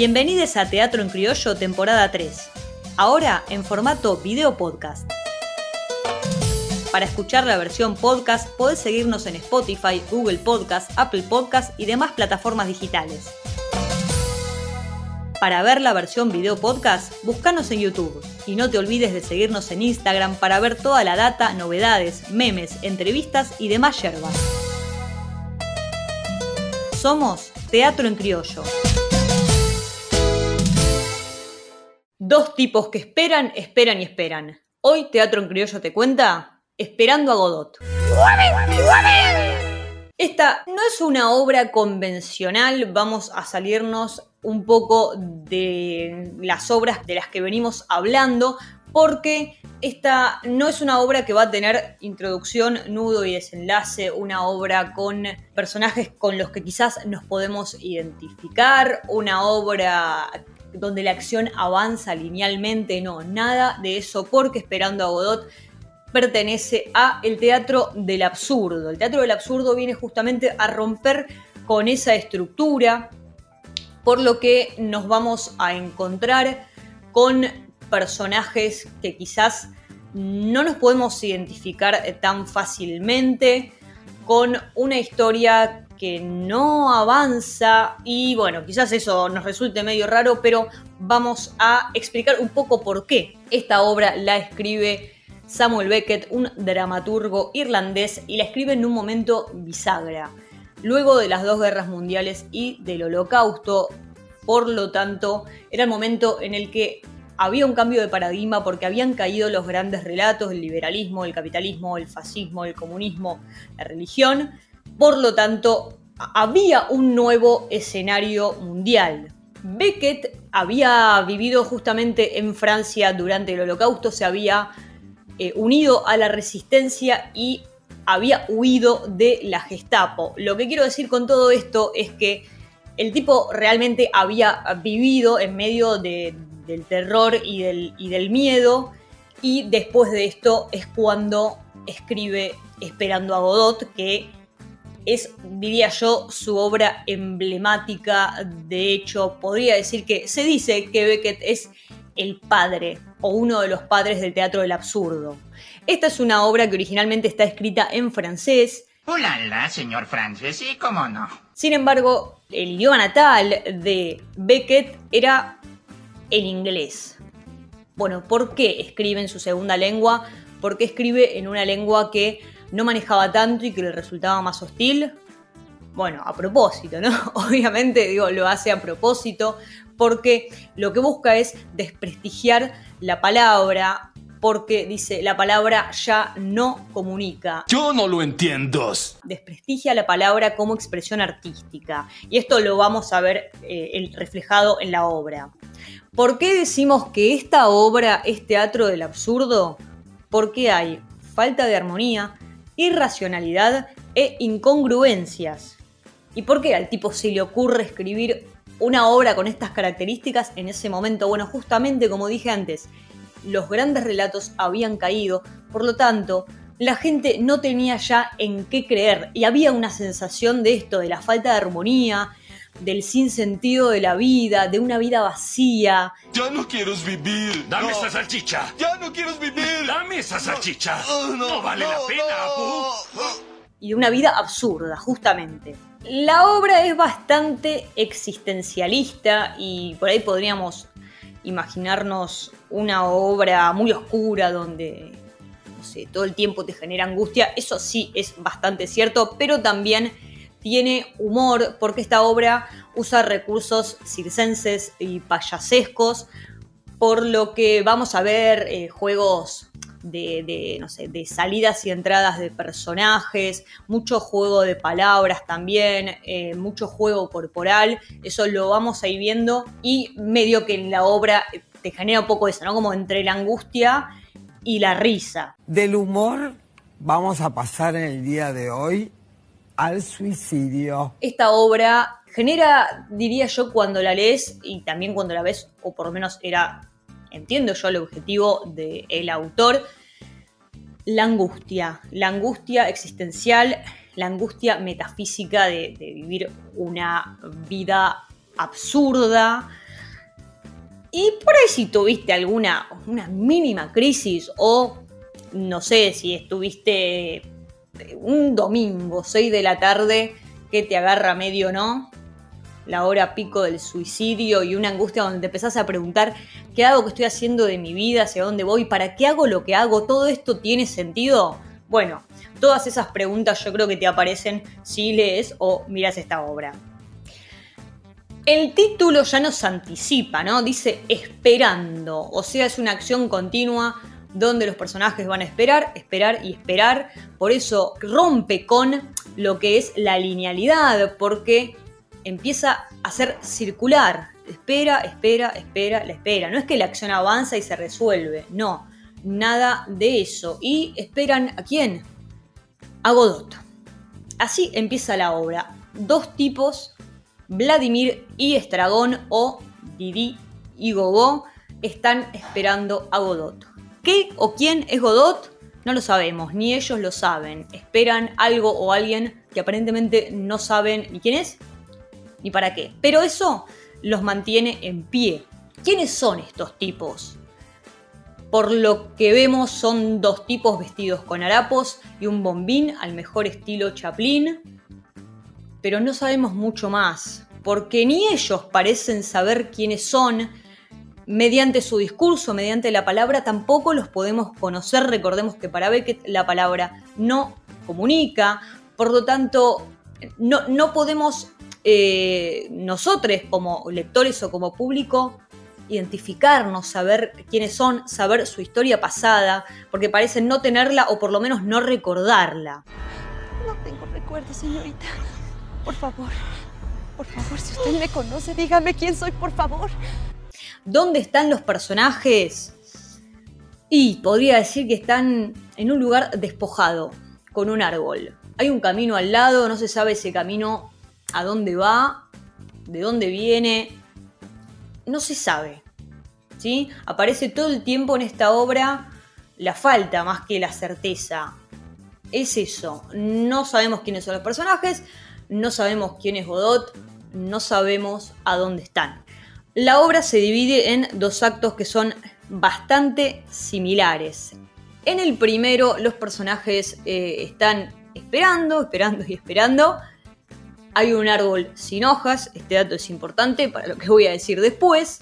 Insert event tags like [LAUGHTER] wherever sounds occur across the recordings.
Bienvenidos a Teatro en Criollo, temporada 3. Ahora en formato video podcast. Para escuchar la versión podcast, podés seguirnos en Spotify, Google Podcast, Apple Podcast y demás plataformas digitales. Para ver la versión video podcast, búscanos en YouTube. Y no te olvides de seguirnos en Instagram para ver toda la data, novedades, memes, entrevistas y demás yerbas. Somos Teatro en Criollo. Dos tipos que esperan, esperan y esperan. Hoy Teatro en Criollo te cuenta Esperando a Godot. Esta no es una obra convencional, vamos a salirnos un poco de las obras de las que venimos hablando, porque esta no es una obra que va a tener introducción, nudo y desenlace, una obra con personajes con los que quizás nos podemos identificar, una obra donde la acción avanza linealmente, no, nada de eso, porque Esperando a Godot pertenece a el teatro del absurdo. El teatro del absurdo viene justamente a romper con esa estructura, por lo que nos vamos a encontrar con personajes que quizás no nos podemos identificar tan fácilmente, con una historia que no avanza y bueno, quizás eso nos resulte medio raro, pero vamos a explicar un poco por qué esta obra la escribe Samuel Beckett, un dramaturgo irlandés, y la escribe en un momento bisagra, luego de las dos guerras mundiales y del holocausto. Por lo tanto, era el momento en el que había un cambio de paradigma porque habían caído los grandes relatos, el liberalismo, el capitalismo, el fascismo, el comunismo, la religión. Por lo tanto, había un nuevo escenario mundial. Beckett había vivido justamente en Francia durante el holocausto, se había eh, unido a la resistencia y había huido de la Gestapo. Lo que quiero decir con todo esto es que el tipo realmente había vivido en medio del terror y del, y del miedo y después de esto es cuando escribe Esperando a Godot, que es, diría yo, su obra emblemática. De hecho, podría decir que se dice que Beckett es el padre o uno de los padres del teatro del absurdo. Esta es una obra que originalmente está escrita en francés. Hola, señor francés, sí, cómo no. Sin embargo, el idioma natal de Beckett era el inglés. Bueno, ¿por qué escribe en su segunda lengua? ¿Por qué escribe en una lengua que no manejaba tanto y que le resultaba más hostil? Bueno, a propósito, ¿no? [LAUGHS] Obviamente, digo, lo hace a propósito porque lo que busca es desprestigiar la palabra, porque dice la palabra ya no comunica. Yo no lo entiendo. Desprestigia la palabra como expresión artística. Y esto lo vamos a ver eh, reflejado en la obra. ¿Por qué decimos que esta obra es teatro del absurdo? Porque hay falta de armonía, irracionalidad e incongruencias. ¿Y por qué al tipo se le ocurre escribir una obra con estas características en ese momento? Bueno, justamente como dije antes, los grandes relatos habían caído, por lo tanto, la gente no tenía ya en qué creer y había una sensación de esto, de la falta de armonía, del sinsentido de la vida, de una vida vacía. Ya no quiero vivir. Dame esa salchicha. Ya no quiero vivir. Dame esa salchicha. Oh, no, vale la pena, Apu. Y de una vida absurda, justamente. La obra es bastante existencialista y por ahí podríamos imaginarnos una obra muy oscura donde, no sé, todo el tiempo te genera angustia. Eso sí es bastante cierto, pero también tiene humor porque esta obra usa recursos circenses y payasescos, por lo que vamos a ver eh, juegos de, no sé, de salidas y entradas de personajes, mucho juego de palabras también, eh, mucho juego corporal, eso lo vamos a ir viendo y medio que en la obra te genera un poco eso, ¿no? Como entre la angustia y la risa. Del humor vamos a pasar en el día de hoy al suicidio. Esta obra genera, diría yo, cuando la lees y también cuando la ves, o por lo menos era entiendo yo el objetivo del autor, la angustia, la angustia existencial, la angustia metafísica de, vivir una vida absurda, Y por ahí si tuviste alguna una mínima crisis o no sé si estuviste un domingo, 6 de la tarde, que te agarra medio, ¿no? La hora pico del suicidio y una angustia donde te empezás a preguntar qué hago, qué estoy haciendo de mi vida, hacia dónde voy, para qué hago lo que hago, todo esto tiene sentido. Bueno, todas esas preguntas yo creo que te aparecen si lees o miras esta obra. El título ya nos anticipa, ¿no? Dice esperando, o sea, es una acción continua donde los personajes van a esperar, esperar y esperar. Por eso rompe con lo que es la linealidad, porque empieza a ser circular. Espera, espera, espera, la espera. No es que la acción avanza y se resuelve, no, nada de eso. ¿Y esperan a quién? A Godot. Así empieza la obra. Dos tipos, Vladimir y Estragón o Didi y Gogó, están esperando a Godot. ¿Qué o quién es Godot? No lo sabemos, ni ellos lo saben. Esperan algo o alguien que aparentemente no saben ni quién es ni para qué. Pero eso los mantiene en pie. ¿Quiénes son estos tipos? Por lo que vemos son dos tipos vestidos con harapos y un bombín al mejor estilo Chaplin. Pero no sabemos mucho más, porque ni ellos parecen saber quiénes son, mediante su discurso, mediante la palabra, tampoco los podemos conocer. Recordemos que para Beckett la palabra no comunica, por lo tanto, no, no podemos eh, nosotros como lectores o como público identificarnos, saber quiénes son, saber su historia pasada, porque parecen no tenerla o por lo menos no recordarla. No tengo recuerdo, señorita. Por favor, por favor, si usted me conoce, dígame quién soy, por favor. ¿Dónde están los personajes? Y podría decir que están en un lugar despojado, con un árbol. Hay un camino al lado, no se sabe ese camino a dónde va, de dónde viene, no se sabe. ¿sí? Aparece todo el tiempo en esta obra la falta más que la certeza. Es eso, no sabemos quiénes son los personajes, no sabemos quién es Godot, no sabemos a dónde están. La obra se divide en dos actos que son bastante similares. En el primero los personajes eh, están esperando, esperando y esperando. Hay un árbol sin hojas, este dato es importante para lo que voy a decir después.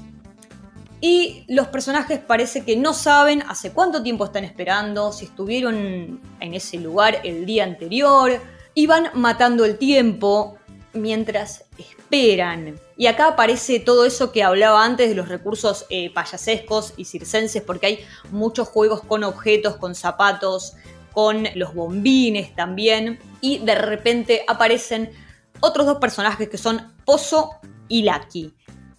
Y los personajes parece que no saben hace cuánto tiempo están esperando, si estuvieron en ese lugar el día anterior, y van matando el tiempo mientras esperan. Y acá aparece todo eso que hablaba antes de los recursos eh, payasescos y circenses, porque hay muchos juegos con objetos, con zapatos, con los bombines también. Y de repente aparecen otros dos personajes que son Pozo y Lucky.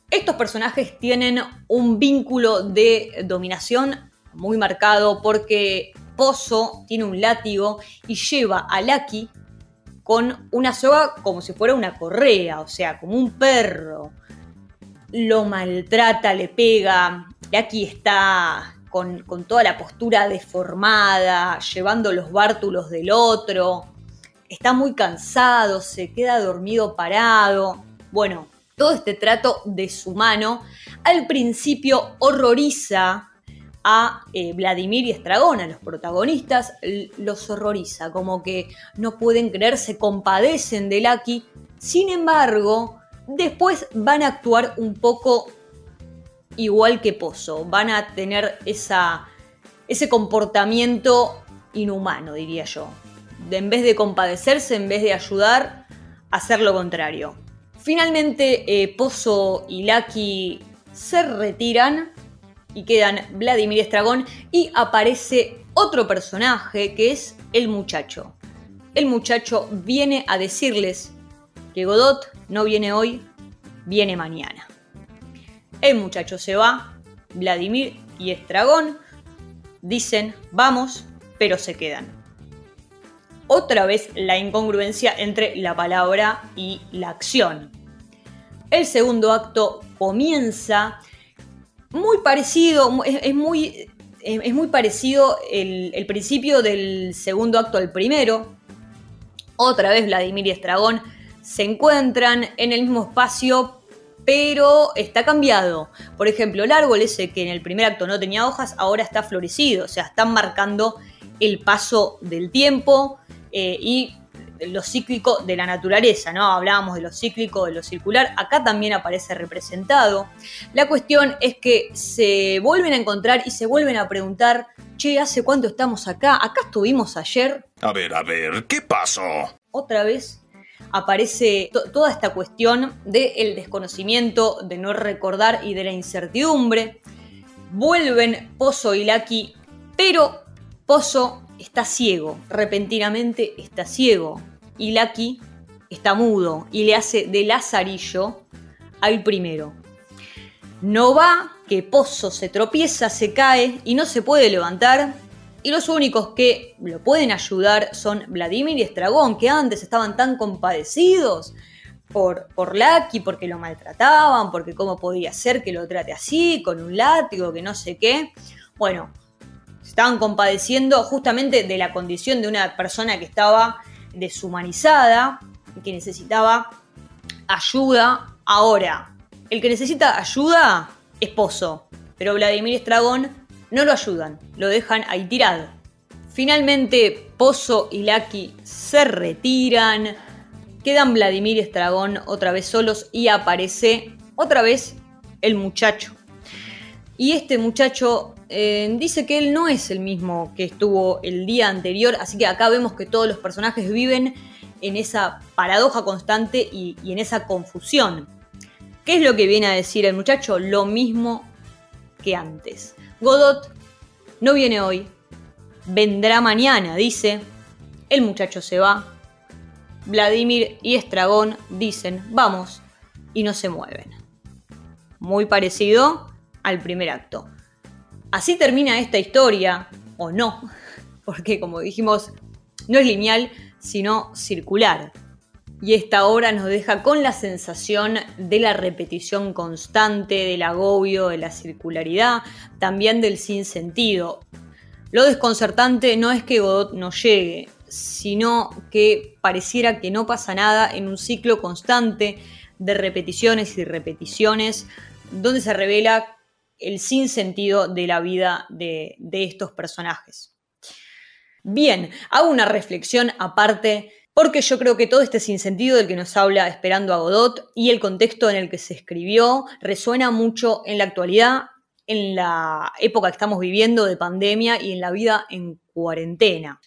Estos personajes tienen un vínculo de dominación muy marcado porque Pozo tiene un látigo y lleva a Lucky con una soga como si fuera una correa, o sea, como un perro. Lo maltrata, le pega. Y aquí está con, con toda la postura deformada, llevando los bártulos del otro. Está muy cansado, se queda dormido parado. Bueno, todo este trato deshumano al principio horroriza a eh, Vladimir y Estragón, a los protagonistas, los horroriza, como que no pueden creer, se compadecen de Lucky. Sin embargo, después van a actuar un poco igual que Pozo, van a tener esa, ese comportamiento inhumano, diría yo. De, en vez de compadecerse, en vez de ayudar, hacer lo contrario. Finalmente, eh, Pozo y Lucky se retiran y quedan Vladimir Estragón y aparece otro personaje que es el muchacho. El muchacho viene a decirles que Godot no viene hoy, viene mañana. El muchacho se va, Vladimir y Estragón dicen vamos, pero se quedan. Otra vez la incongruencia entre la palabra y la acción. El segundo acto comienza muy parecido, es, muy, es muy parecido el, principio del segundo acto al primero. Otra vez Vladimir y Estragón se encuentran en el mismo espacio, pero está cambiado. Por ejemplo, el árbol ese que en el primer acto no tenía hojas, ahora está florecido, o sea, están marcando el paso del tiempo eh, y lo cíclico de la naturaleza, ¿no? Hablábamos de lo cíclico, de lo circular, acá también aparece representado. La cuestión es que se vuelven a encontrar y se vuelven a preguntar, che, ¿hace cuánto estamos acá? ¿Acá estuvimos ayer? A ver, a ver, ¿qué pasó? Otra vez aparece to- toda esta cuestión del desconocimiento, de no recordar y de la incertidumbre. Vuelven Pozo y Laki, pero Pozo está ciego, repentinamente está ciego. Y Laki está mudo y le hace de lazarillo al primero. No va, que Pozo se tropieza, se cae y no se puede levantar. Y los únicos que lo pueden ayudar son Vladimir y Estragón, que antes estaban tan compadecidos por, por Lucky, porque lo maltrataban, porque cómo podía ser que lo trate así, con un látigo, que no sé qué. Bueno, se estaban compadeciendo justamente de la condición de una persona que estaba deshumanizada y que necesitaba ayuda ahora. El que necesita ayuda es Pozo, pero Vladimir Estragón no lo ayudan, lo dejan ahí tirado. Finalmente, Pozo y Lucky se retiran, quedan Vladimir y Estragón otra vez solos y aparece otra vez el muchacho. Y este muchacho dice que él no es el mismo que estuvo el día anterior, así que acá vemos que todos los personajes viven en esa paradoja constante y, y en esa confusión. ¿Qué es lo que viene a decir el muchacho? Lo mismo que antes. Godot no viene hoy, vendrá mañana, dice. El muchacho se va. Vladimir y Estragón dicen, vamos, y no se mueven. Muy parecido al primer acto. Así termina esta historia, o no, porque como dijimos, no es lineal, sino circular. Y esta obra nos deja con la sensación de la repetición constante, del agobio, de la circularidad, también del sinsentido. Lo desconcertante no es que Godot no llegue, sino que pareciera que no pasa nada en un ciclo constante de repeticiones y repeticiones, donde se revela el sinsentido de la vida de, de estos personajes. Bien, hago una reflexión aparte porque yo creo que todo este sinsentido del que nos habla Esperando a Godot y el contexto en el que se escribió resuena mucho en la actualidad, en la época que estamos viviendo de pandemia y en la vida en cuarentena.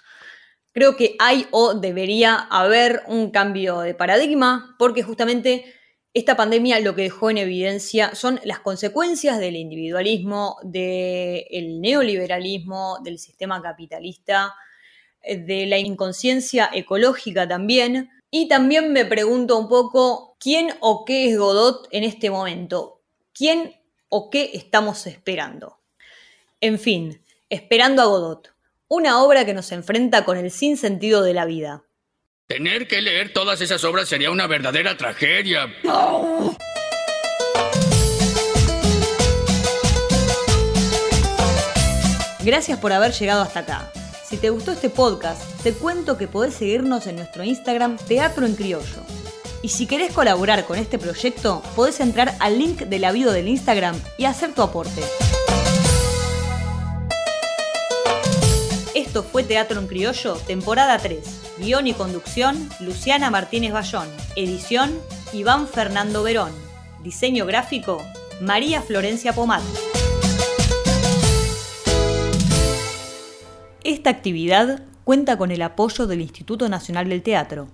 Creo que hay o debería haber un cambio de paradigma porque justamente esta pandemia lo que dejó en evidencia son las consecuencias del individualismo, del neoliberalismo, del sistema capitalista, de la inconsciencia ecológica también. Y también me pregunto un poco quién o qué es Godot en este momento. ¿Quién o qué estamos esperando? En fin, esperando a Godot. Una obra que nos enfrenta con el sinsentido de la vida. Tener que leer todas esas obras sería una verdadera tragedia. Gracias por haber llegado hasta acá. Si te gustó este podcast, te cuento que podés seguirnos en nuestro Instagram Teatro en Criollo. Y si querés colaborar con este proyecto, podés entrar al link de la bio del Instagram y hacer tu aporte. Fue Teatro en Criollo, temporada 3. Guión y conducción, Luciana Martínez Bayón. Edición, Iván Fernando Verón. Diseño gráfico, María Florencia Pomat. Esta actividad cuenta con el apoyo del Instituto Nacional del Teatro,